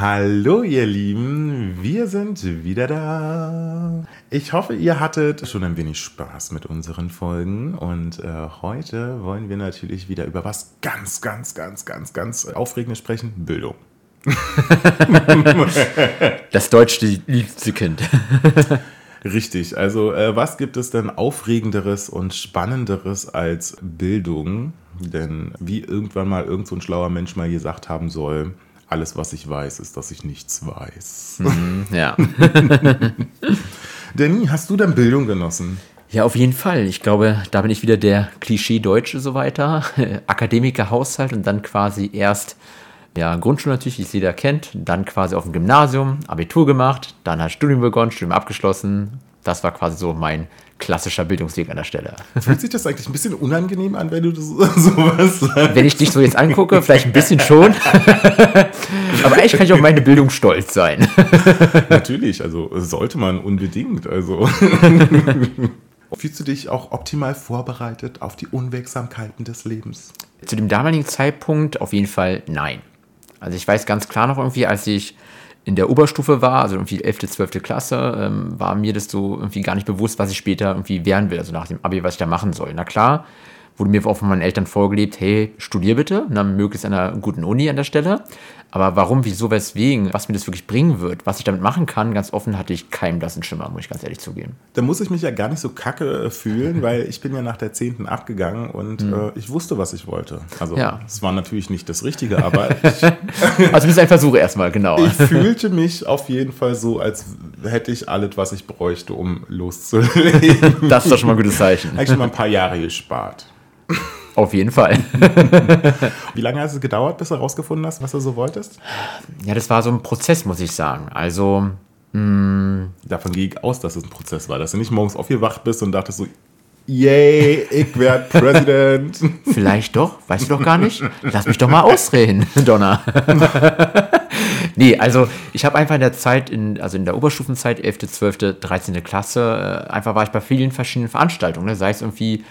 Hallo ihr Lieben, wir sind wieder da. Ich hoffe, ihr hattet schon ein wenig Spaß mit unseren Folgen und äh, heute wollen wir natürlich wieder über was ganz, ganz, ganz, ganz, ganz Aufregendes sprechen, Bildung. das deutsche liebste Kind. Richtig, also äh, was gibt es denn Aufregenderes und Spannenderes als Bildung? Denn wie irgendwann mal irgend so ein schlauer Mensch mal gesagt haben soll, alles, was ich weiß, ist, dass ich nichts weiß. Mhm, ja. Danny, hast du denn Bildung genossen? Ja, auf jeden Fall. Ich glaube, da bin ich wieder der Klischee-Deutsche so weiter. Akademiker, Haushalt und dann quasi erst, ja, Grundschule natürlich, wie es jeder kennt, dann quasi auf dem Gymnasium, Abitur gemacht, dann hat Studium begonnen, Studium abgeschlossen. Das war quasi so mein klassischer Bildungsweg an der Stelle. Fühlt sich das eigentlich ein bisschen unangenehm an, wenn du das, sowas sagst? Wenn ich dich so jetzt angucke, vielleicht ein bisschen schon. Aber eigentlich kann ich auf meine Bildung stolz sein. Natürlich, also sollte man unbedingt. Also. Fühlst du dich auch optimal vorbereitet auf die Unwegsamkeiten des Lebens? Zu dem damaligen Zeitpunkt auf jeden Fall nein. Also ich weiß ganz klar noch irgendwie, als ich in der Oberstufe war, also irgendwie 11., 12. Klasse, ähm, war mir das so irgendwie gar nicht bewusst, was ich später irgendwie werden will, also nach dem Abi, was ich da machen soll. Na klar, wurde mir auch von meinen Eltern vorgelebt, hey, studier bitte, dann möglichst an einer guten Uni an der Stelle. Aber warum, wieso, weswegen, was mir das wirklich bringen wird, was ich damit machen kann, ganz offen hatte ich keinen blassen Schimmer, muss ich ganz ehrlich zugeben. Da muss ich mich ja gar nicht so kacke fühlen, weil ich bin ja nach der 10. abgegangen und mhm. äh, ich wusste, was ich wollte. Also ja. es war natürlich nicht das Richtige, aber ich, Also bist ein Versuch erstmal, genau. Ich fühlte mich auf jeden Fall so, als hätte ich alles, was ich bräuchte, um loszulegen. Das ist doch schon mal ein gutes Zeichen. Eigentlich schon mal ein paar Jahre gespart. Auf jeden Fall. Wie lange hat es gedauert, bis du herausgefunden hast, was du so wolltest? Ja, das war so ein Prozess, muss ich sagen. Also. Mh, hm, Davon gehe ich aus, dass es ein Prozess war, dass du nicht morgens aufgewacht bist und dachtest so, yay, ich werde Präsident. Vielleicht doch, weißt du doch gar nicht. Lass mich doch mal ausreden, Donna. nee, also ich habe einfach in der Zeit, in, also in der Oberstufenzeit, 11., 12., 13. Klasse, äh, einfach war ich bei vielen verschiedenen Veranstaltungen, ne? sei es irgendwie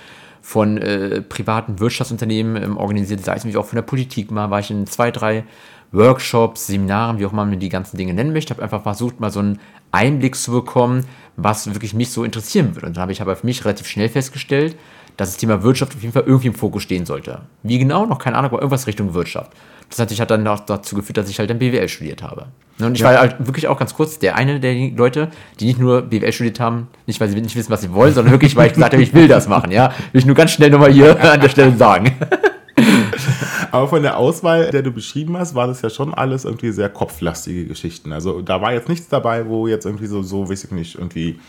von äh, privaten Wirtschaftsunternehmen ähm, organisiert, sei es nämlich auch von der Politik. Mal, war ich in zwei, drei Workshops, Seminaren, wie auch immer man die ganzen Dinge nennen möchte, habe einfach versucht, mal so einen Einblick zu bekommen, was wirklich mich so interessieren würde. Und dann habe ich aber für mich relativ schnell festgestellt, dass das Thema Wirtschaft auf jeden Fall irgendwie im Fokus stehen sollte. Wie genau, noch keine Ahnung, aber irgendwas Richtung Wirtschaft. Das hat, hat dann auch dazu geführt, dass ich halt dann BWL studiert habe. Und ich ja. war halt wirklich auch ganz kurz der eine der Leute, die nicht nur BWL studiert haben, nicht weil sie nicht wissen, was sie wollen, sondern wirklich, weil ich gesagt habe, ich will das machen. Ja, will ich nur ganz schnell nochmal hier an der Stelle sagen. Aber von der Auswahl, der du beschrieben hast, war das ja schon alles irgendwie sehr kopflastige Geschichten. Also da war jetzt nichts dabei, wo jetzt irgendwie so, so weiß ich nicht, irgendwie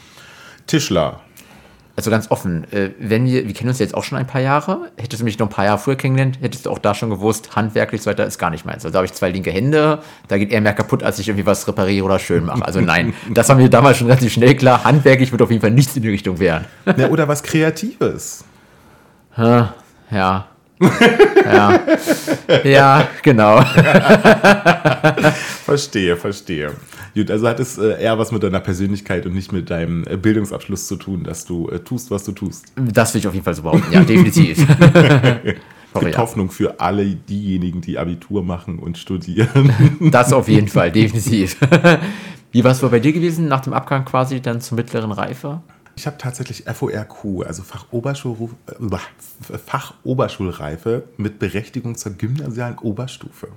Tischler also ganz offen, äh, wenn wir, wir kennen uns jetzt auch schon ein paar Jahre, hättest du mich noch ein paar Jahre früher kennengelernt, hättest du auch da schon gewusst, handwerklich so weiter ist gar nicht meins. Also da habe ich zwei linke Hände, da geht eher mehr kaputt, als ich irgendwie was repariere oder schön mache. Also nein, das war mir damals schon relativ schnell klar, handwerklich wird auf jeden Fall nichts in die Richtung werden. Ja, oder was Kreatives. ja. ja. ja, genau. verstehe, verstehe. Gut, also hat es äh, eher was mit deiner Persönlichkeit und nicht mit deinem äh, Bildungsabschluss zu tun, dass du äh, tust, was du tust. Das will ich auf jeden Fall so behaupten, ja, definitiv. Es gibt Hoffnung für alle diejenigen, die Abitur machen und studieren. Das auf jeden Fall, definitiv. Wie war es bei dir gewesen nach dem Abgang quasi dann zur mittleren Reife? Ich habe tatsächlich FORQ, also Fachoberschul, Fachoberschulreife mit Berechtigung zur gymnasialen Oberstufe.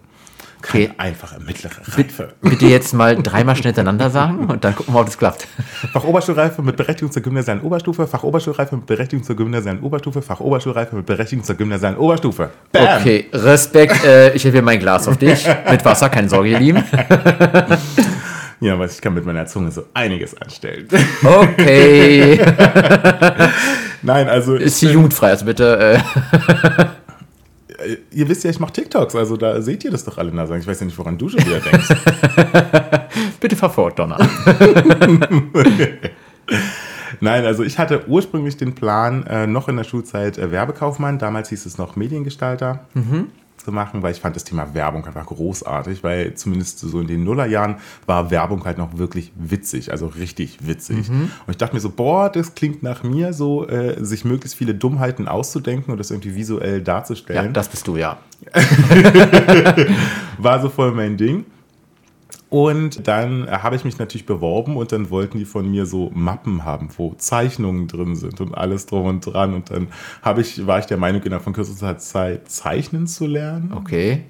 Keine okay. einfache mittlere Reife. Bitte jetzt mal dreimal schnell hintereinander sagen und dann gucken wir, ob das klappt. Fachoberschulreife mit Berechtigung zur gymnasialen Oberstufe, Fachoberschulreife mit Berechtigung zur gymnasialen Oberstufe, Fachoberschulreife mit Berechtigung zur gymnasialen Oberstufe. Bam. Okay, Respekt. Äh, ich helfe mein Glas auf dich. Mit Wasser, keine Sorge, ihr Lieben. Ja, was ich kann mit meiner Zunge so einiges anstellen. Okay. Nein, also. Ist sie jugendfrei, also bitte. Äh, ihr wisst ja, ich mache TikToks, also da seht ihr das doch alle. Also ich weiß ja nicht, woran du schon wieder denkst. Bitte fahr fort, Donner. Nein, also ich hatte ursprünglich den Plan, äh, noch in der Schulzeit äh, Werbekaufmann, damals hieß es noch Mediengestalter. Mhm. Zu machen, weil ich fand das Thema Werbung einfach großartig, weil zumindest so in den Nullerjahren war Werbung halt noch wirklich witzig, also richtig witzig. Mhm. Und ich dachte mir so, boah, das klingt nach mir, so äh, sich möglichst viele Dummheiten auszudenken und das irgendwie visuell Ja, darzustellen. das bist du, ja. war so voll mein Ding. Und dann äh, habe ich mich natürlich beworben und dann wollten die von mir so Mappen haben, wo Zeichnungen drin sind und alles drum und dran. Und dann habe ich, war ich der Meinung, innerhalb von kürzester Zeit zeichnen zu lernen. Okay.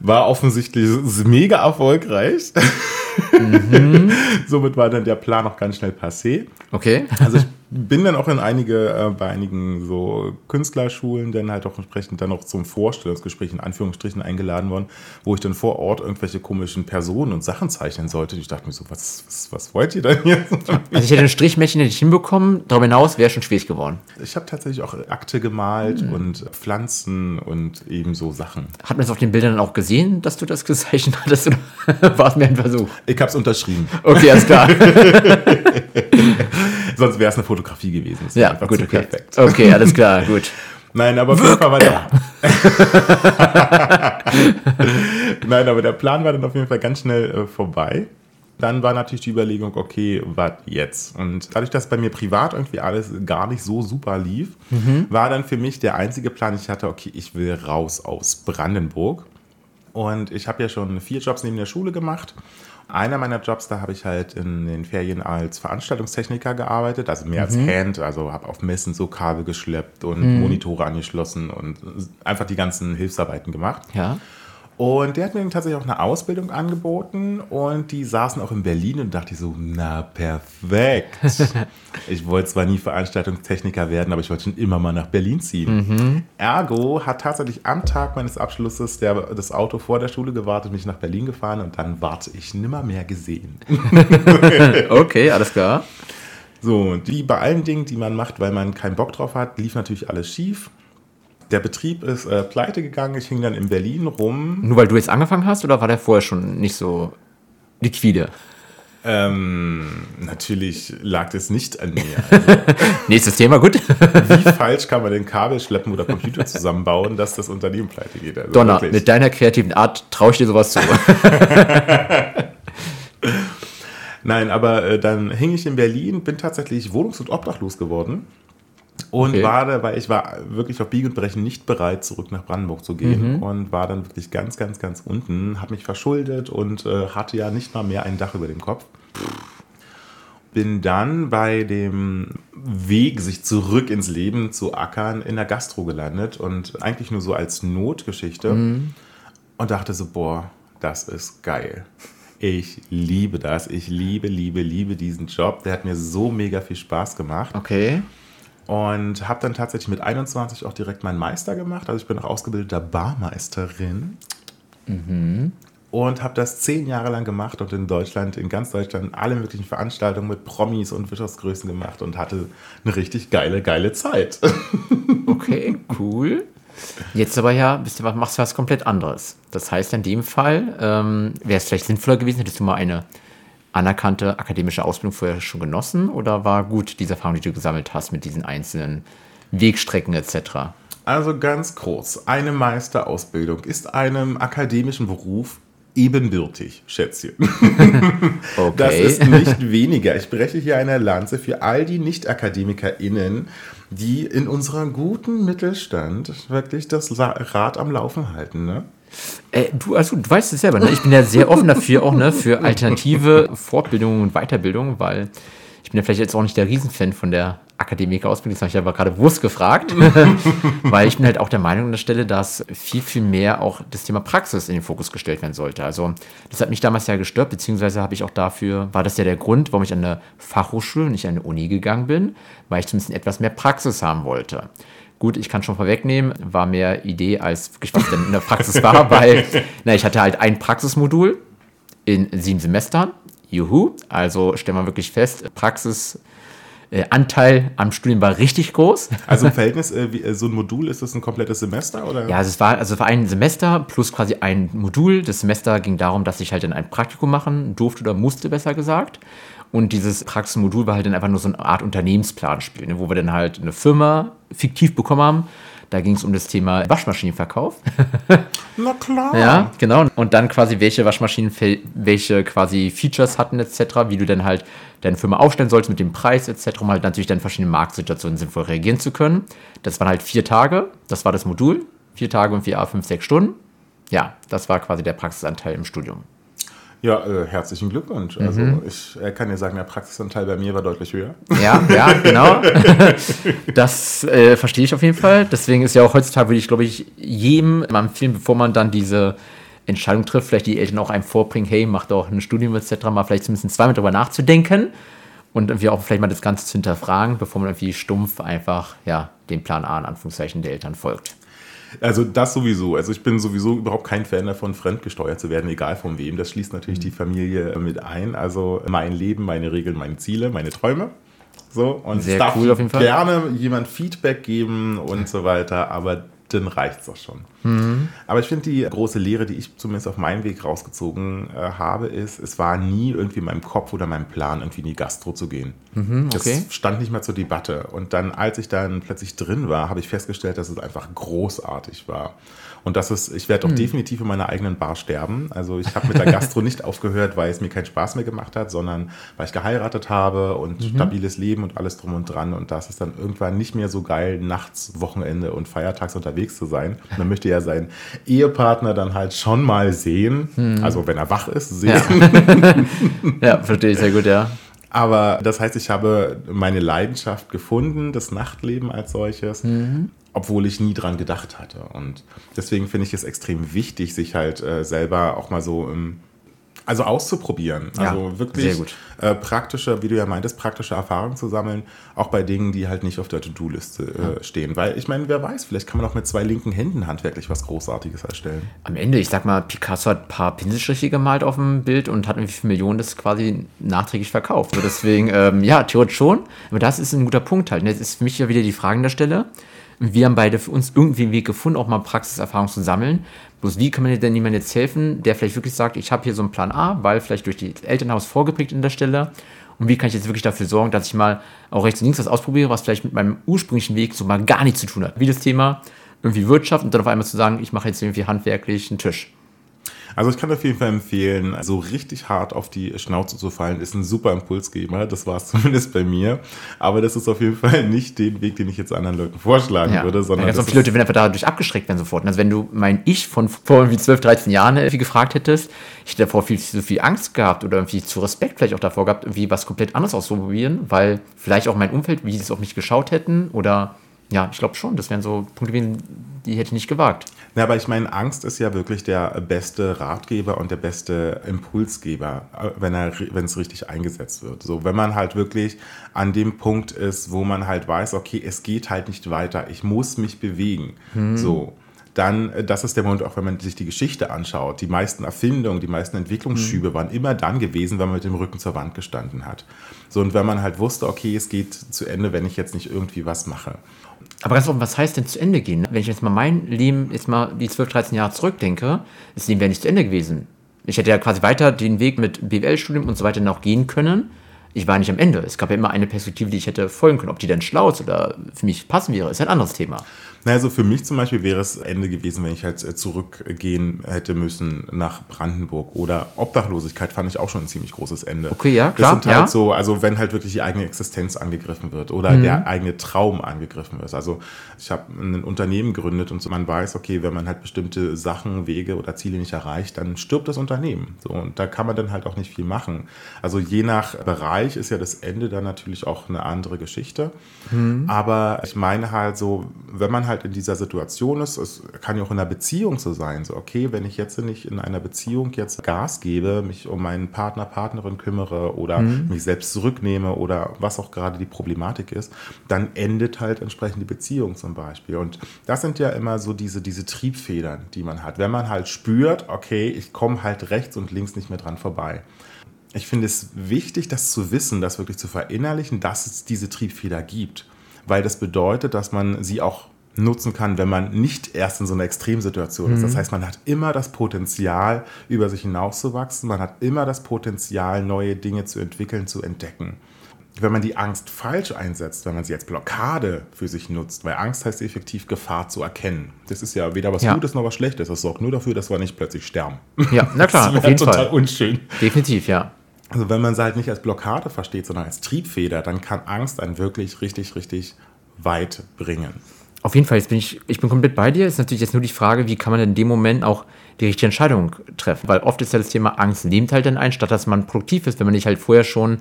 War offensichtlich mega erfolgreich. Somit war dann der Plan auch ganz schnell passé. Okay. Also ich bin dann auch in einige, äh, bei einigen so Künstlerschulen dann halt auch entsprechend dann noch zum Vorstellungsgespräch in Anführungsstrichen eingeladen worden, wo ich dann vor Ort irgendwelche komischen Personen und Sachen zeichnen sollte. Ich dachte mir so, was, was, was wollt ihr denn hier? Also ich hätte ein Strichmännchen nicht hinbekommen. Darüber hinaus wäre schon schwierig geworden. Ich habe tatsächlich auch Akte gemalt und Pflanzen und eben so Sachen. Hat man es auf den Bildern dann auch gesehen, dass du das gezeichnet hattest? Oder war es mir ein Versuch? Ich habe es unterschrieben. Okay, alles klar. Sonst wäre es eine Fotografie gewesen. Das Ja, gut, okay. perfekt. Okay, alles klar, gut. Nein, aber auf jeden Fall war der. Nein, aber der Plan war dann auf jeden Fall ganz schnell äh, vorbei. Dann war natürlich die Überlegung, okay, was jetzt? Und dadurch, dass bei mir privat irgendwie alles gar nicht so super lief, war dann für mich der einzige Plan, ich hatte, okay, ich will raus aus Brandenburg. Und ich habe ja schon vier Jobs neben der Schule gemacht. Einer meiner Jobs, da habe ich halt in den Ferien als Veranstaltungstechniker gearbeitet, also mehr als Hand, also habe auf Messen so Kabel geschleppt und Monitore angeschlossen und einfach die ganzen Hilfsarbeiten gemacht. Ja. Und der hat mir tatsächlich auch eine Ausbildung angeboten und die saßen auch in Berlin und dachte ich so, na perfekt. ich wollte zwar nie Veranstaltungstechniker werden, aber ich wollte schon immer mal nach Berlin ziehen. Ergo hat tatsächlich am Tag meines Abschlusses der, das Auto vor der Schule gewartet, mich nach Berlin gefahren und dann warte ich nimmer mehr gesehen. Okay, alles klar. So, die bei allen Dingen, die man macht, weil man keinen Bock drauf hat, lief natürlich alles schief. Der Betrieb ist äh, pleite gegangen. Ich hing dann in Berlin rum. Nur weil du jetzt angefangen hast oder war der vorher schon nicht so liquide? Ähm, natürlich lag das nicht an mir. Also, Nächstes Thema, gut. wie falsch kann man den Kabel schleppen oder Computer zusammenbauen, dass das Unternehmen pleite geht? Also Donner, wirklich. mit deiner kreativen Art traue ich dir sowas zu. Nein, aber äh, dann hing ich in Berlin, bin tatsächlich wohnungs- und obdachlos geworden. Und Okay. war da, weil ich war wirklich auf Biegen und Brechen nicht bereit, zurück nach Brandenburg zu gehen. Und war dann wirklich ganz, ganz, ganz unten, habe mich verschuldet und äh, hatte ja nicht mal mehr ein Dach über dem Kopf. Bin dann bei dem Weg, sich zurück ins Leben zu ackern, in der Gastro gelandet und eigentlich nur so als Notgeschichte. Und dachte so, boah, das ist geil. Ich liebe das. Ich liebe, liebe, liebe diesen Job. Der hat mir so mega viel Spaß gemacht. Okay. Und habe dann tatsächlich mit 21 auch direkt meinen Meister gemacht. Also ich bin auch ausgebildeter Barmeisterin. Und habe das zehn Jahre lang gemacht und in Deutschland, in ganz Deutschland, alle möglichen Veranstaltungen mit Promis und Wirtschaftsgrößen gemacht und hatte eine richtig geile, geile Zeit. Okay, cool. Jetzt aber ja, bist du, machst du was komplett anderes. Das heißt, in dem Fall ähm, wäre es vielleicht sinnvoller gewesen, hättest du mal eine anerkannte akademische Ausbildung vorher schon genossen oder war gut diese Erfahrung, die du gesammelt hast mit diesen einzelnen Wegstrecken etc.? Also ganz groß. Eine Meisterausbildung ist einem akademischen Beruf ebenbürtig, Schätzchen. Okay. Das ist nicht weniger. Ich breche hier eine Lanze für all die Nicht-AkademikerInnen, die in unserem guten Mittelstand wirklich das Rad am Laufen halten. Ne? Äh, du, also, du weißt es selber, ne? ich bin ja sehr offen dafür, auch ne, für alternative Fortbildungen und Weiterbildungen, weil ich bin ja vielleicht jetzt auch nicht der Riesenfan von der Akademiker-Ausbildung, das habe ich aber gerade bewusst gefragt, weil ich bin halt auch der Meinung an der Stelle, dass viel, viel mehr auch das Thema Praxis in den Fokus gestellt werden sollte. Also das hat mich damals ja gestört, beziehungsweise habe ich auch dafür, war das ja der Grund, warum ich an eine Fachhochschule, nicht an eine Uni gegangen bin, weil ich zumindest etwas mehr Praxis haben wollte. Gut, ich kann schon vorwegnehmen, war mehr Idee als wirklich was denn in der Praxis war, weil na, ich hatte halt ein Praxismodul in sieben Semestern. Juhu. Also stellen wir wirklich fest, Praxis äh, Anteil am Studium war richtig groß. Also im Verhältnis, äh, wie, äh, so ein Modul, ist das ein komplettes Semester? Oder? Ja, also es war, also es war ein Semester plus quasi ein Modul. Das Semester ging darum, dass ich halt dann ein Praktikum machen durfte oder musste, besser gesagt. Und dieses Praxismodul war halt dann einfach nur so eine Art Unternehmensplanspiel, ne, wo wir dann halt eine Firma fiktiv bekommen haben. Da ging es um das Thema Waschmaschinenverkauf. Na klar. Ja, genau. Und dann quasi, welche Waschmaschinen, welche quasi Features hatten etc., wie du dann halt deine Firma aufstellen sollst mit dem Preis etc., um halt natürlich dann verschiedene Marktsituationen sinnvoll reagieren zu können. Das waren halt vier Tage, das war das Modul. Vier Tage und vier, A, fünf, sechs Stunden. Ja, das war quasi der Praxisanteil im Studium. Ja, äh, herzlichen Glückwunsch. Mhm. Also ich äh, kann dir sagen, der Praxisanteil bei mir war deutlich höher. Ja, ja, genau. das äh, verstehe ich auf jeden Fall. Deswegen ist ja auch heutzutage, würde ich, glaube ich, jedem empfehlen, bevor man dann diese Entscheidung trifft, vielleicht die Eltern auch einem vorbringen, hey, mach doch ein Studium etc., mal vielleicht zumindest zweimal drüber nachzudenken und irgendwie auch vielleicht mal das Ganze zu hinterfragen, bevor man irgendwie stumpf einfach ja, dem Plan A in Anführungszeichen der Eltern folgt. Also das sowieso. Also ich bin sowieso überhaupt kein Fan davon, fremdgesteuert zu werden, egal von wem. Das schließt natürlich die Familie mit ein. Also mein Leben, meine Regeln, meine Ziele, meine Träume. So, und Sehr darf cool gerne jemand Feedback geben und so weiter, aber dann reicht es auch schon. Mhm. Aber ich finde, die große Lehre, die ich zumindest auf meinem Weg rausgezogen äh, habe, ist, es war nie irgendwie in meinem Kopf oder meinem Plan, irgendwie in die Gastro zu gehen. Mhm, okay. Das stand nicht mehr zur Debatte. Und dann, als ich dann plötzlich drin war, habe ich festgestellt, dass es einfach großartig war. Und das ist, ich werde auch hm. definitiv in meiner eigenen Bar sterben. Also ich habe mit der Gastro nicht aufgehört, weil es mir keinen Spaß mehr gemacht hat, sondern weil ich geheiratet habe und mhm. stabiles Leben und alles drum und dran. Und das ist dann irgendwann nicht mehr so geil, nachts, Wochenende und feiertags unterwegs zu sein. Man möchte ja seinen Ehepartner dann halt schon mal sehen. Mhm. Also wenn er wach ist, sehen. Ja, ja verstehe ich sehr gut, ja. Aber das heißt, ich habe meine Leidenschaft gefunden, das Nachtleben als solches. Mhm obwohl ich nie dran gedacht hatte. Und deswegen finde ich es extrem wichtig, sich halt äh, selber auch mal so im also auszuprobieren. Ja, also wirklich äh, praktische, wie du ja meintest, praktische Erfahrungen zu sammeln, auch bei Dingen, die halt nicht auf der To-Do-Liste äh, ja. stehen. Weil ich meine, wer weiß, vielleicht kann man auch mit zwei linken Händen handwerklich was Großartiges erstellen. Am Ende, ich sag mal, Picasso hat ein paar Pinselstriche gemalt auf dem Bild und hat irgendwie für Millionen das quasi nachträglich verkauft. So deswegen, ähm, ja, theoretisch schon. Aber das ist ein guter Punkt halt. Jetzt ist für mich ja wieder die Frage an der Stelle wir haben beide für uns irgendwie einen Weg gefunden, auch mal Praxiserfahrung zu sammeln. Bloß wie kann man denn jemand jetzt helfen, der vielleicht wirklich sagt, ich habe hier so einen Plan A, weil vielleicht durch die Elternhaus vorgeprägt in der Stelle. Und wie kann ich jetzt wirklich dafür sorgen, dass ich mal auch rechts und links was ausprobiere, was vielleicht mit meinem ursprünglichen Weg so mal gar nichts zu tun hat. Wie das Thema irgendwie Wirtschaft und dann auf einmal zu sagen, ich mache jetzt irgendwie handwerklich einen Tisch. Also ich kann auf jeden Fall empfehlen, so richtig hart auf die Schnauze zu fallen, ist ein super Impulsgeber. Das war es zumindest bei mir. Aber das ist auf jeden Fall nicht den Weg, den ich jetzt anderen Leuten vorschlagen ja. würde. Sondern ja, ganz viele Leute werden einfach dadurch abgeschreckt werden sofort. Also wenn du mein Ich von vor irgendwie 12, 13 Jahren irgendwie gefragt hättest, ich hätte davor viel zu viel Angst gehabt oder irgendwie zu Respekt vielleicht auch davor gehabt, irgendwie was komplett anderes auszuprobieren, weil vielleicht auch mein Umfeld, wie sie es auf mich geschaut hätten oder ja, ich glaube schon, das wären so Punkte gewesen, die hätte ich nicht gewagt. Ja, aber ich meine, Angst ist ja wirklich der beste Ratgeber und der beste Impulsgeber, wenn er, wenn es richtig eingesetzt wird. So, wenn man halt wirklich an dem Punkt ist, wo man halt weiß, okay, es geht halt nicht weiter, ich muss mich bewegen. Hm. So dann, das ist der Moment, auch wenn man sich die Geschichte anschaut. Die meisten Erfindungen, die meisten Entwicklungsschübe mhm. waren immer dann gewesen, wenn man mit dem Rücken zur Wand gestanden hat. So, und wenn man halt wusste, okay, es geht zu Ende, wenn ich jetzt nicht irgendwie was mache. Aber ganz offen, was heißt denn zu Ende gehen? Wenn ich jetzt mal mein Leben, jetzt mal die 12, 13 Jahre zurückdenke, das Leben wäre nicht zu Ende gewesen. Ich hätte ja quasi weiter den Weg mit BWL-Studium und so weiter noch gehen können. Ich war nicht am Ende. Es gab ja immer eine Perspektive, die ich hätte folgen können. Ob die dann schlau ist oder für mich passen wäre, ist ein anderes Thema. Na, also für mich zum Beispiel wäre es Ende gewesen, wenn ich halt äh, zurückgehen hätte müssen nach Brandenburg. Oder Obdachlosigkeit fand ich auch schon ein ziemlich großes Ende. Okay, ja, klar. Das sind halt ja. so, also wenn halt wirklich die eigene Existenz angegriffen wird oder mhm. der eigene Traum angegriffen wird. Also ich habe ein Unternehmen gegründet und so, man weiß, okay, wenn man halt bestimmte Sachen, Wege oder Ziele nicht erreicht, dann stirbt das Unternehmen. So, und da kann man dann halt auch nicht viel machen. Also je nach Bereich ist ja das Ende dann natürlich auch eine andere Geschichte. Mhm. Aber ich meine halt so, wenn man halt in dieser Situation ist, es kann ja auch in einer Beziehung so sein, so okay, wenn ich jetzt nicht in einer Beziehung jetzt Gas gebe, mich um meinen Partner, Partnerin kümmere oder mhm. mich selbst zurücknehme oder was auch gerade die Problematik ist, dann endet halt entsprechend die Beziehung zum Beispiel. Und das sind ja immer so diese, diese Triebfedern, die man hat. Wenn man halt spürt, okay, ich komme halt rechts und links nicht mehr dran vorbei. ich finde es wichtig, das zu wissen, das wirklich zu verinnerlichen, dass es diese Triebfeder gibt. Weil das bedeutet, dass man sie auch nutzen kann, wenn man nicht erst in so einer Extremsituation ist. Das heißt, man hat immer das Potenzial, über sich hinauszuwachsen. Man hat immer das Potenzial, neue Dinge zu entwickeln, zu entdecken. Wenn man die Angst falsch einsetzt, wenn man sie als Blockade für sich nutzt, weil Angst heißt effektiv Gefahr zu erkennen. Das ist ja weder was Ja. Gutes noch was Schlechtes. Das sorgt nur dafür, dass wir nicht plötzlich sterben. Ja, na klar, das auf jeden total Fall. unschön. Definitiv, ja. Also wenn man sie halt nicht als Blockade versteht, sondern als Triebfeder, dann kann Angst einen wirklich richtig, richtig weit bringen. Auf jeden Fall, jetzt bin ich, ich bin komplett bei dir. Ist natürlich jetzt nur die Frage, wie kann man in dem Moment auch die richtige Entscheidung treffen? Weil oft ist ja das Thema Angst nimmt halt dann ein, statt dass man produktiv ist, wenn man nicht halt vorher schon,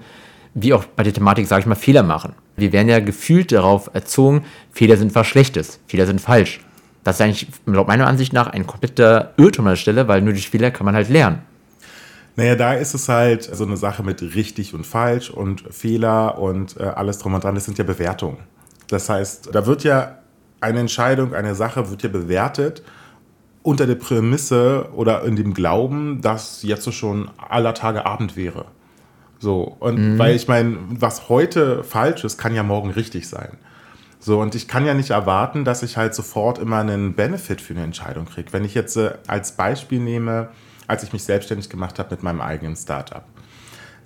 wie auch bei der Thematik, sage ich mal, Fehler machen. Wir werden ja gefühlt darauf erzogen, Fehler sind was Schlechtes, Fehler sind falsch. Das ist eigentlich, laut meiner Ansicht nach, ein kompletter Irrtum an der Stelle, weil nur durch Fehler kann man halt lernen. Naja, da ist es halt so eine Sache mit richtig und falsch und Fehler und äh, alles drum und dran. Das sind ja Bewertungen. Das heißt, da wird ja eine Entscheidung, eine Sache wird ja bewertet unter der Prämisse oder in dem Glauben, dass jetzt schon aller Tage Abend wäre. So, und weil ich meine, was heute falsch ist, kann ja morgen richtig sein. So, und ich kann ja nicht erwarten, dass ich halt sofort immer einen Benefit für eine Entscheidung kriege. Wenn ich jetzt äh, als Beispiel nehme, als ich mich selbstständig gemacht habe mit meinem eigenen Startup.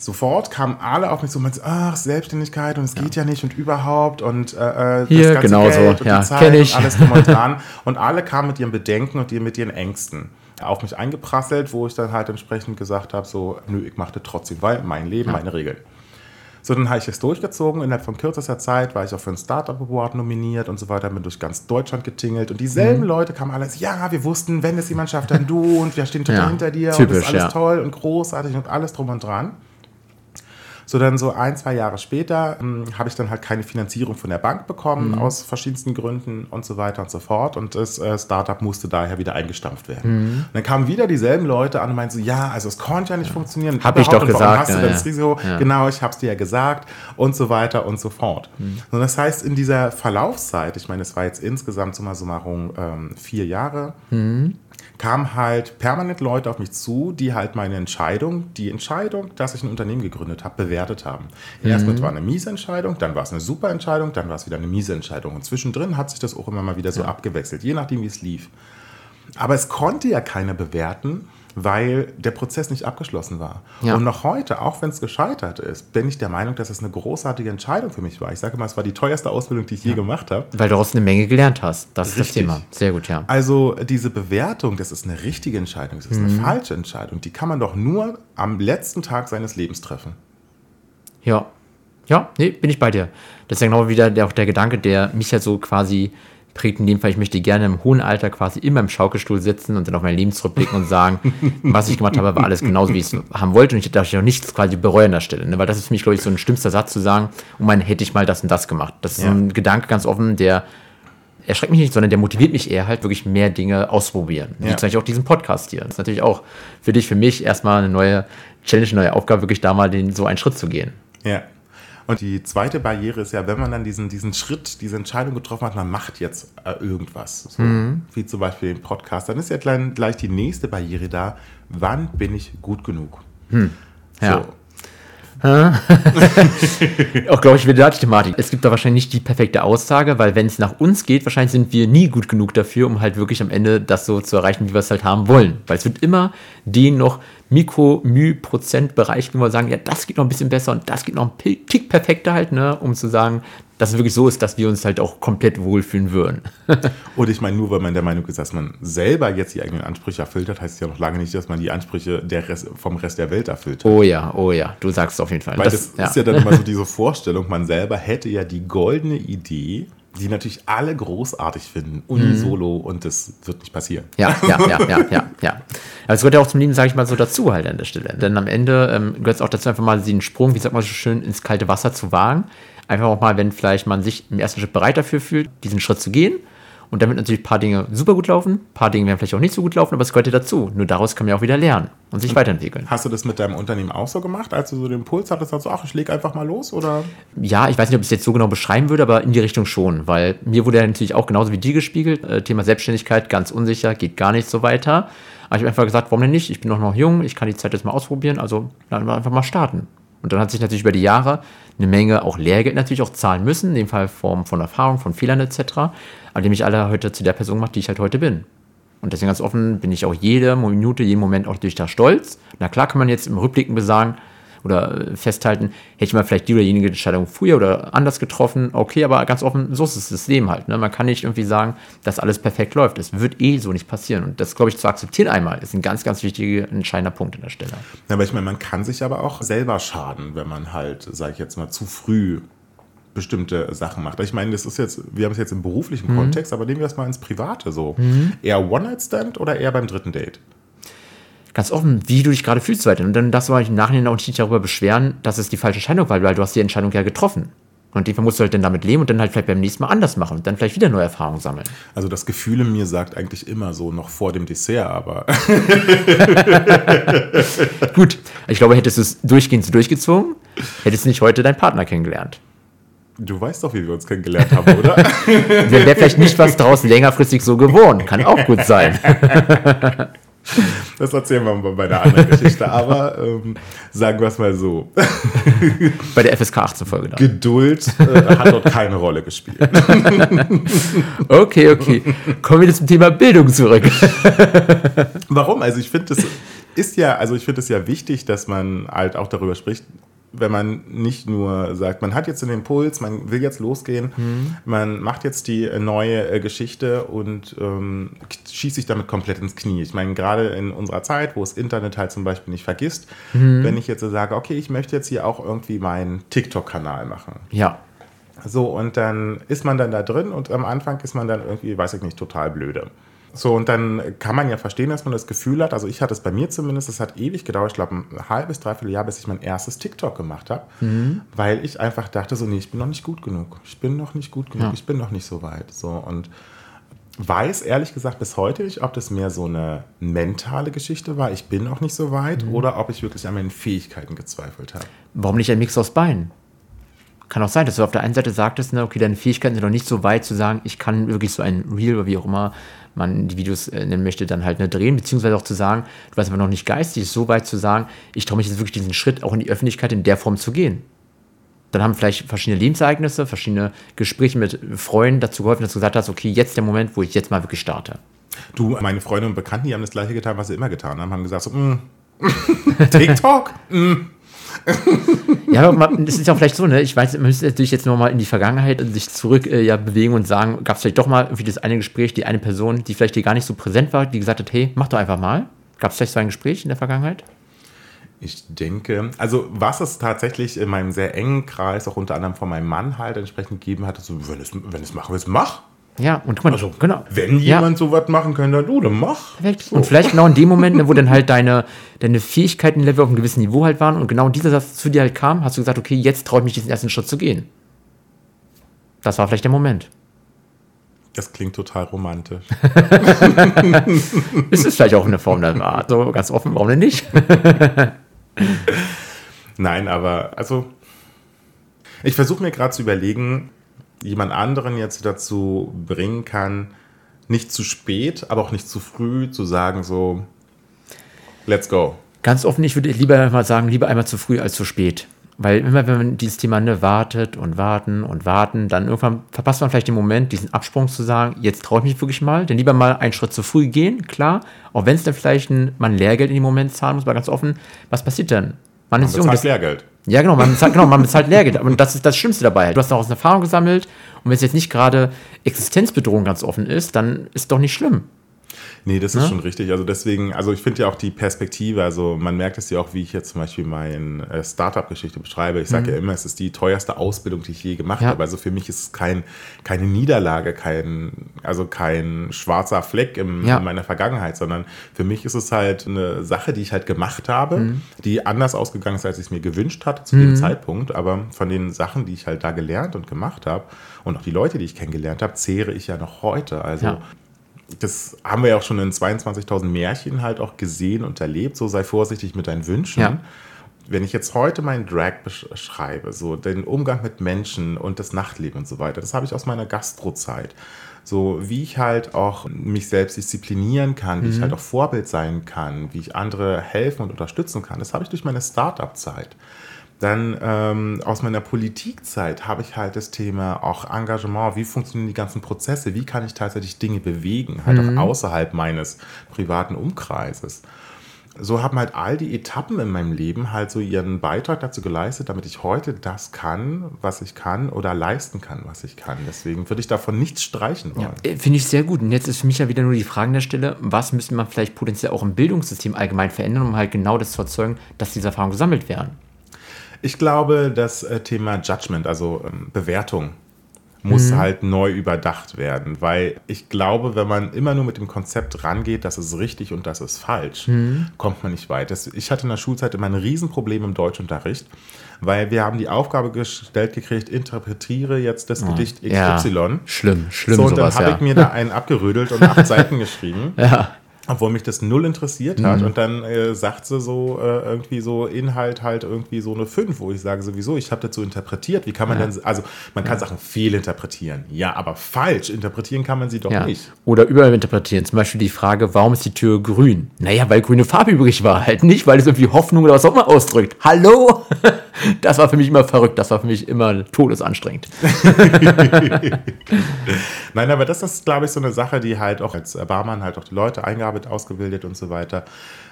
Sofort kamen alle auf mich so und meinten, ach, Selbstständigkeit und es geht ja nicht und überhaupt und äh, äh, Hier, genau so. und Ja, die Zeit und alles drum und dran. und alle kamen mit ihren Bedenken und mit ihren Ängsten auf mich eingeprasselt, wo ich dann halt entsprechend gesagt habe, so, nö, ich mache das trotzdem, weil mein Leben, meine Regeln. So, dann habe ich es durchgezogen. Innerhalb von kürzester Zeit war ich auch für ein Startup Award nominiert und so weiter, bin durch ganz Deutschland getingelt. Und dieselben Mhm. Leute kamen alle, ja, wir wussten, wenn es jemand schafft, dann du und wir stehen total Ja, hinter dir und das typisch, ist alles ja. toll und großartig und alles drum und dran. So, dann so ein, zwei Jahre später ähm, habe ich dann halt keine Finanzierung von der Bank bekommen, Mhm. aus verschiedensten Gründen und so weiter und so fort. Und das äh, Startup musste daher wieder eingestampft werden. Mhm. Und dann kamen wieder dieselben Leute an und meinten so, ja, also es konnte ja nicht funktionieren. Hab ich doch gesagt, Hast du ja, denn ja. das Risiko? Ja. Genau, ich habe es dir ja gesagt und so weiter und so fort. Mhm. Und das heißt, in dieser Verlaufszeit, ich meine, es war jetzt insgesamt summa summarum ähm, vier Jahre, Mhm. kamen halt permanent Leute auf mich zu, die halt meine Entscheidung, die Entscheidung, dass ich ein Unternehmen gegründet habe, bewertet haben. Erstmal war eine miese Entscheidung, dann war es eine super Entscheidung, dann war es wieder eine miese Entscheidung. Und zwischendrin hat sich das auch immer mal wieder so abgewechselt, je nachdem, wie es lief. Aber es konnte ja keiner bewerten, weil der Prozess nicht abgeschlossen war. Ja. Und noch heute, auch wenn es gescheitert ist, bin ich der Meinung, dass es eine großartige Entscheidung für mich war. Ich sage mal, es war die teuerste Ausbildung, die ich je gemacht habe. Weil du daraus eine Menge gelernt hast. Das ist Richtig. das Thema. Sehr gut, ja. Also diese Bewertung, das ist eine richtige Entscheidung, das ist eine falsche Entscheidung, die kann man doch nur am letzten Tag seines Lebens treffen. Ja. Ja, nee, bin ich bei dir. Das ist ja genau wieder der, auch der Gedanke, der mich ja so quasi prägt. In dem Fall, ich möchte gerne im hohen Alter quasi immer im Schaukelstuhl sitzen und dann auf mein Leben zurückblicken und sagen, was ich gemacht habe, war alles genauso, wie ich es haben wollte. Und ich darf auch nichts quasi bereuen an der Stelle. Ne? Weil das ist für mich, glaube ich, so ein schlimmster Satz zu sagen, oh mein, hätte ich mal das und das gemacht. Das ist Ja. ein Gedanke ganz offen, der erschreckt mich nicht, sondern der motiviert mich eher halt wirklich mehr Dinge ausprobieren. Wie Ja. zum Beispiel auch diesen Podcast hier. Das ist natürlich auch für dich, für mich erstmal eine neue Challenge, eine neue Aufgabe, wirklich da mal den, so einen Schritt zu gehen. Ja. Und die zweite Barriere ist ja, wenn man dann diesen, diesen Schritt, diese Entscheidung getroffen hat, man macht jetzt äh, irgendwas, so, wie zum Beispiel den Podcast, dann ist ja gleich, gleich die nächste Barriere da, wann bin ich gut genug? Ja. So. Auch glaube ich wieder die Thematik. Es gibt da wahrscheinlich nicht die perfekte Aussage, weil wenn es nach uns geht, wahrscheinlich sind wir nie gut genug dafür, um halt wirklich am Ende das so zu erreichen, wie wir es halt haben wollen. Weil es wird immer den noch Mikro-Müh-Prozent-Bereich, wo wir sagen, ja, das geht noch ein bisschen besser und das geht noch ein Tick perfekter halt, ne, um zu sagen, dass es wirklich so ist, dass wir uns halt auch komplett wohlfühlen würden. Und ich meine, nur weil man der Meinung ist, dass man selber jetzt die eigenen Ansprüche erfüllt hat, heißt es ja noch lange nicht, dass man die Ansprüche der Rest, vom Rest der Welt erfüllt hat. Oh ja, oh ja, du sagst es auf jeden Fall. Weil das, ist ja dann immer so diese Vorstellung, man selber hätte ja die goldene Idee, die natürlich alle großartig finden, unisolo, und das wird nicht passieren. Ja, ja, ja, ja, ja, ja. Aber es gehört ja auch zum Leben, sage ich mal, so dazu halt an der Stelle. Denn am Ende ähm, gehört es auch dazu, einfach mal den Sprung, wie sagt man so schön, ins kalte Wasser zu wagen. Einfach auch mal, wenn vielleicht man sich im ersten Schritt bereit dafür fühlt, diesen Schritt zu gehen. Und wird natürlich ein paar Dinge super gut laufen, ein paar Dinge werden vielleicht auch nicht so gut laufen, aber es gehört ja dazu. Nur daraus kann man ja auch wieder lernen und sich weiterentwickeln. Hast du das mit deinem Unternehmen auch so gemacht, als du so den Impuls hattest, du, ach, ich lege einfach mal los? Oder? Ja, ich weiß nicht, ob ich es jetzt so genau beschreiben würde, aber in die Richtung schon, weil mir wurde ja natürlich auch genauso wie dir gespiegelt, äh, Thema Selbstständigkeit, ganz unsicher, geht gar nicht so weiter. Aber ich habe einfach gesagt, warum denn nicht? Ich bin doch noch jung, ich kann die Zeit jetzt mal ausprobieren, also dann einfach mal starten. Und dann hat sich natürlich über die Jahre eine Menge auch Lehrgeld natürlich auch zahlen müssen, in dem Fall Form von Erfahrung, von Fehlern etc., aber die mich alle heute zu der Person macht, die ich halt heute bin. Und deswegen ganz offen bin ich auch jede Minute, jeden Moment auch durch da stolz. Na klar kann man jetzt im Rückblicken besagen, oder äh, festhalten, hätte ich mal vielleicht die oder jenige Entscheidung früher oder anders getroffen. Okay, aber ganz offen, so ist es das Leben halt. Ne? Man kann nicht irgendwie sagen, dass alles perfekt läuft. Es wird eh so nicht passieren. Und das, glaube ich, zu akzeptieren einmal, ist ein ganz, ganz wichtiger, entscheidender Punkt an der Stelle. Ja, aber ich meine, man kann sich aber auch selber schaden, wenn man halt, sage ich jetzt mal, zu früh bestimmte Sachen macht. Ich meine, das ist jetzt, wir haben es jetzt im beruflichen mhm. Kontext, aber nehmen wir es mal ins Private so. Mhm. Eher One-Night-Stand oder eher beim dritten Date? Ganz offen, wie du dich gerade fühlst weiter. Und dann darfst du halt im Nachhinein auch nicht darüber beschweren, dass es die falsche Entscheidung war, weil du hast die Entscheidung ja getroffen. Und dem musst du halt dann damit leben und dann halt vielleicht beim nächsten Mal anders machen und dann vielleicht wieder neue Erfahrungen sammeln. Also das Gefühl in mir sagt eigentlich immer so, noch vor dem Dessert, aber. Gut, ich glaube, hättest du es durchgehend durchgezogen, hättest du nicht heute deinen Partner kennengelernt. Du weißt doch, wie wir uns kennengelernt haben, oder? Wäre vielleicht nicht was draußen längerfristig so geworden. Kann auch gut sein. Das erzählen wir mal bei der anderen Geschichte. Aber ähm, sagen wir es mal so. Bei der FSK 18 Folge dann. Geduld äh, hat dort keine Rolle gespielt. Okay, okay. Kommen wir zum Thema Bildung zurück. Warum? Also ich finde, das ist ja, also ich finde es ja wichtig, dass man halt auch darüber spricht, wenn man nicht nur sagt, man hat jetzt den Impuls, man will jetzt losgehen, mhm. man macht jetzt die neue äh, Geschichte und ähm, schießt sich damit komplett ins Knie. Ich meine, gerade in unserer Zeit, wo das Internet halt zum Beispiel nicht vergisst, mhm. wenn ich jetzt so sage, okay, ich möchte jetzt hier auch irgendwie meinen TikTok-Kanal machen. Ja. So, und dann ist man dann da drin und am Anfang ist man dann irgendwie, weiß ich nicht, total blöde. So, und dann kann man ja verstehen, dass man das Gefühl hat, also ich hatte es bei mir zumindest, es hat ewig gedauert, ich glaube ein halbes, dreiviertel Jahr, bis ich mein erstes TikTok gemacht habe, mhm. weil ich einfach dachte so, nee, ich bin noch nicht gut genug. Ich bin noch nicht gut genug, ja. ich bin noch nicht so weit. So, und weiß ehrlich gesagt bis heute nicht, ob das mehr so eine mentale Geschichte war, ich bin noch nicht so weit, mhm. oder ob ich wirklich an meinen Fähigkeiten gezweifelt habe. Warum nicht ein Mix aus beiden? Kann auch sein, dass du auf der einen Seite sagtest, ne, okay, deine Fähigkeiten sind noch nicht so weit zu sagen, ich kann wirklich so ein Reel oder wie auch immer man die Videos äh, nennen möchte, dann halt ne, drehen, beziehungsweise auch zu sagen, du weißt aber noch nicht geistig, so weit zu sagen, ich traue mich jetzt wirklich diesen Schritt auch in die Öffentlichkeit in der Form zu gehen. Dann haben vielleicht verschiedene Lebensereignisse, verschiedene Gespräche mit Freunden dazu geholfen, dass du gesagt hast, okay, jetzt der Moment, wo ich jetzt mal wirklich starte. Du, meine Freunde und Bekannten, die haben das gleiche getan, was sie immer getan haben, haben gesagt so, mm, TikTok, mm, ja, man, das ist ja vielleicht so, ne? Ich weiß, man müsste natürlich jetzt nochmal in die Vergangenheit sich zurück äh, ja, bewegen und sagen, gab es vielleicht doch mal irgendwie das eine Gespräch, die eine Person, die vielleicht hier gar nicht so präsent war, die gesagt hat, hey, mach doch einfach mal. Gab es vielleicht so ein Gespräch in der Vergangenheit? Ich denke, also was es tatsächlich in meinem sehr engen Kreis, auch unter anderem von meinem Mann halt entsprechend gegeben hat, so, wenn es, wenn es machen willst, mach. Ja, und guck mal, also, genau. Wenn jemand ja. sowas machen könnte, du, dann mach. So. Und vielleicht genau in dem Moment, wo dann halt deine, deine Fähigkeiten-Level auf einem gewissen Niveau halt waren und genau dieser Satz zu dir halt kam, hast du gesagt, okay, jetzt traue ich mich diesen ersten Schritt zu gehen. Das war vielleicht der Moment. Das klingt total romantisch. es ist vielleicht auch eine Form der Art, so ganz offen, warum denn nicht? Nein, aber also ich versuche mir gerade zu überlegen, jemand anderen jetzt dazu bringen kann, nicht zu spät, aber auch nicht zu früh zu sagen, so, let's go. Ganz offen, ich würde lieber mal sagen, lieber einmal zu früh als zu spät. Weil immer, wenn man dieses Thema ne, wartet und warten und warten, dann irgendwann verpasst man vielleicht den Moment, diesen Absprung zu sagen, jetzt traue ich mich wirklich mal, denn lieber mal einen Schritt zu früh gehen, klar, auch wenn es dann vielleicht ein, man Lehrgeld in dem Moment zahlen muss, aber ganz offen, was passiert dann? Man, man ist jung. Das Lehrgeld. Ja, genau, man bezahlt, genau, man bezahlt Lehrgeld. Und das ist das Schlimmste dabei. Du hast daraus eine Erfahrung gesammelt und wenn es jetzt nicht gerade Existenzbedrohung ganz offen ist, dann ist doch nicht schlimm. Nee, das ist ja? schon richtig. Also deswegen, also ich finde ja auch die Perspektive, also man merkt es ja auch, wie ich jetzt zum Beispiel meine äh, Startup-Geschichte beschreibe. Ich sage mhm. ja immer, es ist die teuerste Ausbildung, die ich je gemacht ja. habe. Also für mich ist es kein, keine Niederlage, kein, also kein schwarzer Fleck im, ja. in meiner Vergangenheit, sondern für mich ist es halt eine Sache, die ich halt gemacht habe, mhm. die anders ausgegangen ist, als ich es mir gewünscht hatte zu mhm. dem Zeitpunkt. Aber von den Sachen, die ich halt da gelernt und gemacht habe und auch die Leute, die ich kennengelernt habe, zehre ich ja noch heute. Also das haben wir ja auch schon in 22.000 Märchen halt auch gesehen und erlebt. So sei vorsichtig mit deinen Wünschen. Ja. Wenn ich jetzt heute meinen Drag beschreibe, so den Umgang mit Menschen und das Nachtleben und so weiter, das habe ich aus meiner Gastrozeit. So wie ich halt auch mich selbst disziplinieren kann, wie mhm. ich halt auch Vorbild sein kann, wie ich andere helfen und unterstützen kann, das habe ich durch meine Startup-Zeit. Dann ähm, aus meiner Politikzeit habe ich halt das Thema auch Engagement, wie funktionieren die ganzen Prozesse, wie kann ich tatsächlich Dinge bewegen, halt mhm. auch außerhalb meines privaten Umkreises. So haben halt all die Etappen in meinem Leben halt so ihren Beitrag dazu geleistet, damit ich heute das kann, was ich kann oder leisten kann, was ich kann. Deswegen würde ich davon nichts streichen wollen. Ja, äh, Finde ich sehr gut. Und jetzt ist für mich ja wieder nur die Frage an der Stelle, was müsste man vielleicht potenziell auch im Bildungssystem allgemein verändern, um halt genau das zu erzeugen, dass diese Erfahrungen gesammelt werden? Ich glaube, das äh, Thema Judgment, also ähm, Bewertung, muss mhm. halt neu überdacht werden, weil ich glaube, wenn man immer nur mit dem Konzept rangeht, das ist richtig und das ist falsch, mhm. kommt man nicht weit. ich hatte in der Schulzeit immer ein Riesenproblem im Deutschunterricht, weil wir haben die Aufgabe gestellt gekriegt, interpretiere jetzt das oh, Gedicht XY. Ja. Schlimm, schlimm. So, und dann habe ja. ich mir da einen abgerödelt und acht Seiten geschrieben. Ja obwohl mich das null interessiert hat. Mhm. Und dann äh, sagt sie so äh, irgendwie so Inhalt halt irgendwie so eine 5, wo ich sage sowieso, ich habe dazu interpretiert. Wie kann man ja. denn, also man kann ja. Sachen fehlinterpretieren. Ja, aber falsch interpretieren kann man sie doch ja. nicht. Oder überinterpretieren. Zum Beispiel die Frage, warum ist die Tür grün? Naja, weil grüne Farbe übrig war. Halt nicht, weil es irgendwie Hoffnung oder was auch immer ausdrückt. Hallo? Das war für mich immer verrückt. Das war für mich immer todesanstrengend. Nein, aber das ist, glaube ich, so eine Sache, die halt auch als Barmann halt auch die Leute eingearbeitet, ausgebildet und so weiter.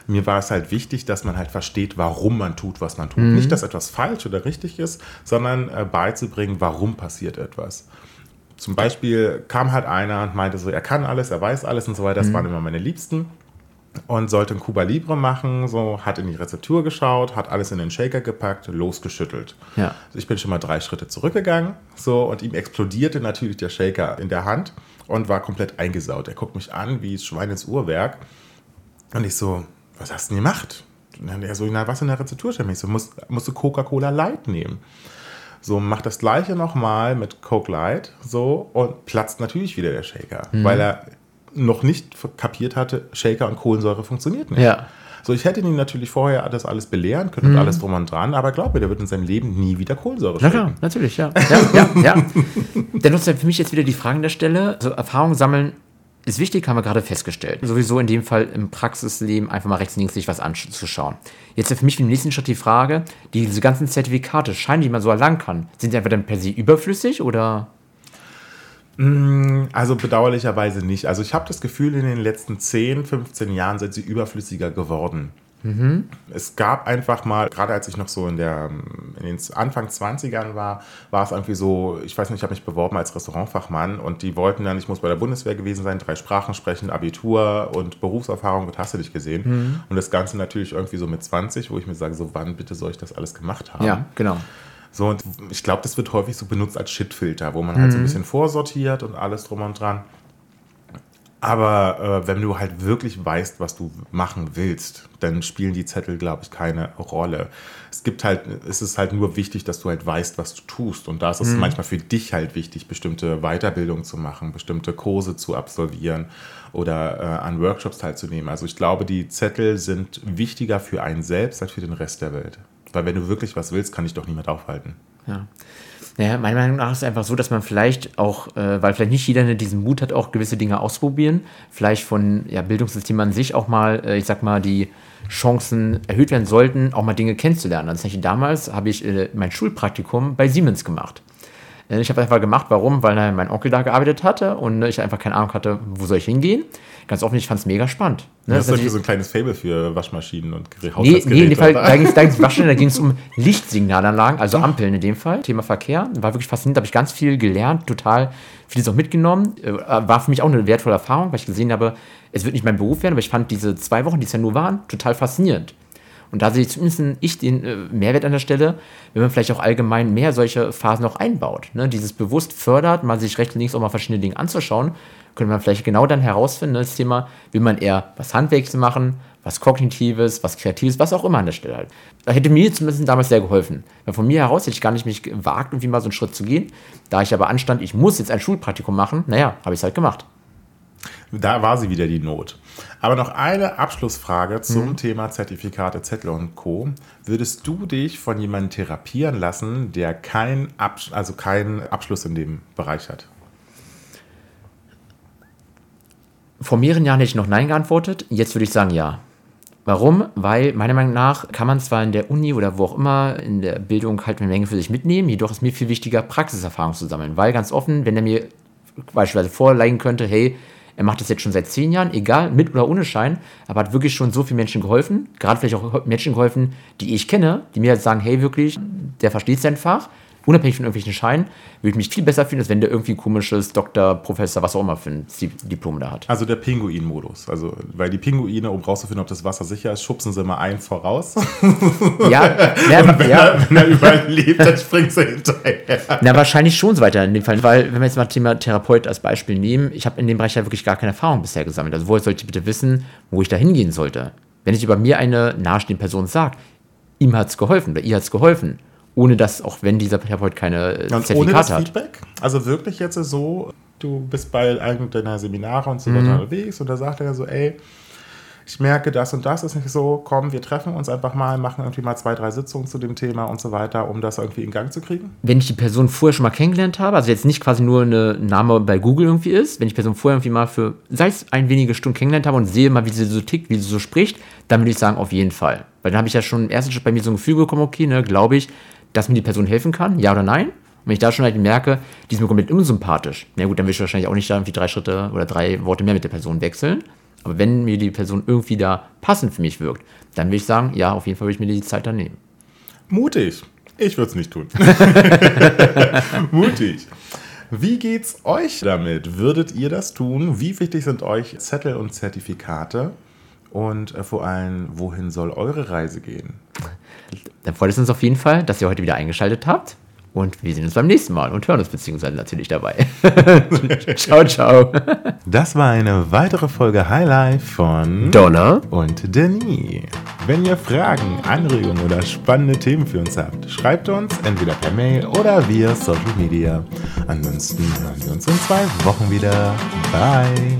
Mir war es halt wichtig, dass man halt versteht, warum man tut, was man tut. Mhm. Nicht, dass etwas falsch oder richtig ist, sondern äh, beizubringen, warum passiert etwas. Zum Beispiel kam halt einer und meinte so, er kann alles, er weiß alles und so weiter. Das mhm. waren immer meine Liebsten und sollte ein Cuba Libre machen, so hat in die Rezeptur geschaut, hat alles in den Shaker gepackt, losgeschüttelt. Ja. Also ich bin schon mal drei Schritte zurückgegangen, so und ihm explodierte natürlich der Shaker in der Hand und war komplett eingesaut. Er guckt mich an wie Schwein ins Uhrwerk und ich so, was hast du denn gemacht? Und dann er so, na, was in der Rezeptur steht? Ich so, musst, musst du Coca-Cola Light nehmen. So, macht das gleiche nochmal mit Coke Light, so, und platzt natürlich wieder der Shaker, mhm. weil er noch nicht kapiert hatte, Shaker und Kohlensäure funktioniert nicht. Ja. So, ich hätte ihn natürlich vorher das alles belehren können und mhm. alles drum und dran, aber glaube mir, der wird in seinem Leben nie wieder Kohlensäure shaken. Ja, klar, natürlich, ja. ja, ja, ja. Dennoch ist für mich jetzt wieder die Frage an der Stelle, also Erfahrung sammeln ist wichtig, haben wir gerade festgestellt. Sowieso in dem Fall im Praxisleben einfach mal rechts, links sich was anzuschauen. Jetzt für mich im nächsten Schritt die Frage, diese ganzen Zertifikate, Scheine, die man so erlangen kann, sind die einfach dann per se überflüssig oder? Mm, also bedauerlicherweise nicht. Also ich habe das Gefühl, in den letzten 10, 15 Jahren sind sie überflüssiger geworden. Mhm. Es gab einfach mal, gerade als ich noch so in, der, in den Anfang 20ern war, war es irgendwie so, ich weiß nicht, ich habe mich beworben als Restaurantfachmann und die wollten dann, ich muss bei der Bundeswehr gewesen sein, drei Sprachen sprechen, Abitur und Berufserfahrung, das hast du dich gesehen. Mhm. Und das Ganze natürlich irgendwie so mit 20, wo ich mir sage, so wann bitte soll ich das alles gemacht haben? Ja, genau. So, und ich glaube, das wird häufig so benutzt als Shitfilter, wo man mhm. halt so ein mhm. bisschen vorsortiert und alles drum und dran. Aber äh, wenn du halt wirklich weißt, was du machen willst, dann spielen die Zettel, glaube ich, keine Rolle. Es gibt halt, es ist halt nur wichtig, dass du halt weißt, was du tust. Und da ist es mhm. manchmal für dich halt wichtig, bestimmte Weiterbildungen zu machen, bestimmte Kurse zu absolvieren oder äh, an Workshops teilzunehmen. Also ich glaube, die Zettel sind wichtiger für einen selbst als für den Rest der Welt. Weil wenn du wirklich was willst, kann dich doch niemand aufhalten. Ja. Naja, meiner Meinung nach ist es einfach so, dass man vielleicht auch, äh, weil vielleicht nicht jeder diesen Mut hat, auch gewisse Dinge ausprobieren, vielleicht von ja, Bildungssystem an sich auch mal, äh, ich sag mal, die Chancen erhöht werden sollten, auch mal Dinge kennenzulernen. Also damals habe ich äh, mein Schulpraktikum bei Siemens gemacht. Äh, Ich habe einfach gemacht, warum? Weil äh, mein Onkel da gearbeitet hatte und äh, ich einfach keine Ahnung hatte, wo soll ich hingehen. Ganz offen, ich fand es mega spannend. Ne? Das ist Das ist so ein kleines Fable für Waschmaschinen und Gerä- Nee, nee, in dem Fall, da ging es da Waschen, da ging es um Lichtsignalanlagen, also Ampeln in dem Fall. Thema Verkehr. War wirklich faszinierend, habe ich ganz viel gelernt, total vieles auch mitgenommen. Äh, War für mich auch eine wertvolle Erfahrung, weil ich gesehen habe, es wird nicht mein Beruf werden, aber ich fand diese zwei Wochen, die es ja nur waren, total faszinierend. Und da sehe ich zumindest ich den äh, Mehrwert an der Stelle, wenn man vielleicht auch allgemein mehr solche Phasen auch einbaut. Ne? Dieses bewusst fördert, mal sich rechts und links auch mal verschiedene Dinge anzuschauen, könnte man vielleicht genau dann herausfinden, ne, das Thema, will man eher was Handwerkliches machen, was Kognitives, was Kreatives, was auch immer an der Stelle halt. Da hätte mir zumindest damals sehr geholfen. Weil von mir heraus hätte ich gar nicht mich gewagt, irgendwie mal so einen Schritt zu gehen. Da ich aber anstand, ich muss jetzt ein Schulpraktikum machen, naja, habe ich es halt gemacht. Da war sie wieder die Not. Aber noch eine Abschlussfrage zum Mhm. Thema Zertifikate, Zettel und Co. Würdest du dich von jemandem therapieren lassen, der keinen Absch also keinen Abschluss in dem Bereich hat? Vor mehreren Jahren hätte ich noch Nein geantwortet, jetzt würde ich sagen Ja. Warum? Weil meiner Meinung nach kann man zwar in der Uni oder wo auch immer in der Bildung halt eine Menge für sich mitnehmen, jedoch ist mir viel wichtiger, Praxiserfahrung zu sammeln. Weil ganz offen, wenn er mir beispielsweise vorlegen könnte, hey, er macht das jetzt schon seit zehn Jahren, egal mit oder ohne Schein, aber hat wirklich schon so vielen Menschen geholfen, gerade vielleicht auch Menschen geholfen, die ich kenne, die mir halt sagen, hey, wirklich, der versteht sein Fach, unabhängig von irgendwelchen Scheinen, würde ich mich viel besser fühlen, als wenn der irgendwie komisches Doktor, Professor, was auch immer für ein Diplom da hat. Also der Pinguin-Modus. Also, weil die Pinguine, um rauszufinden, ob das Wasser sicher ist, schubsen sie immer einen voraus. Ja, ja, Wenn, ja. er, wenn er überlebt, dann springt sie hinterher. Na, wahrscheinlich schon so weiter in dem Fall, weil, wenn wir jetzt mal Thema Therapeut als Beispiel nehmen, ich habe in dem Bereich ja wirklich gar keine Erfahrung bisher gesammelt. Also, woher sollte ich bitte wissen, wo ich da hingehen sollte? Wenn ich über mir eine nahestehende Person sagt, ihm hat es geholfen oder ihr hat es geholfen, ohne dass, auch wenn dieser Therapeut keine äh, Und ohne Zertifikate das hat. Feedback? Also wirklich jetzt so, du bist bei einem deiner Seminare und so Mhm. weiter unterwegs und da sagt er so, ey, ich merke, das und das ist nicht so, komm, wir treffen uns einfach mal, machen irgendwie mal zwei, drei Sitzungen zu dem Thema und so weiter, um das irgendwie in Gang zu kriegen? wenn ich die Person vorher schon mal kennengelernt habe, also jetzt nicht quasi nur eine Name bei Google irgendwie ist, wenn ich die Person vorher irgendwie mal für, sei es ein wenige Stunden kennengelernt habe und sehe mal, wie sie so tickt, wie sie so spricht, dann würde ich sagen, auf jeden Fall. Weil dann habe ich ja schon im ersten Schritt bei mir so ein Gefühl bekommen, okay, ne, glaube ich, dass mir die Person helfen kann, ja oder nein? Und wenn ich da schon halt merke, die ist mir komplett unsympathisch, na gut, dann will ich wahrscheinlich auch nicht da irgendwie drei Schritte oder drei Worte mehr mit der Person wechseln. Aber wenn mir die Person irgendwie da passend für mich wirkt, dann würde ich sagen, ja, auf jeden Fall würde ich mir die Zeit dann nehmen. Mutig. Ich würde es nicht tun. Mutig. Wie geht's euch damit? Würdet ihr das tun? Wie wichtig sind euch Zettel und Zertifikate? Und äh, vor allem, wohin soll eure Reise gehen? Dann freut es uns auf jeden Fall, dass ihr heute wieder eingeschaltet habt. Und wir sehen uns beim nächsten Mal und hören uns beziehungsweise natürlich dabei. ciao, ciao. Das war eine weitere Folge Highlife von Donner. und Denis. Wenn ihr Fragen, Anregungen oder spannende Themen für uns habt, schreibt uns entweder per Mail oder via Social Media. Ansonsten hören wir uns in zwei Wochen wieder. Bye.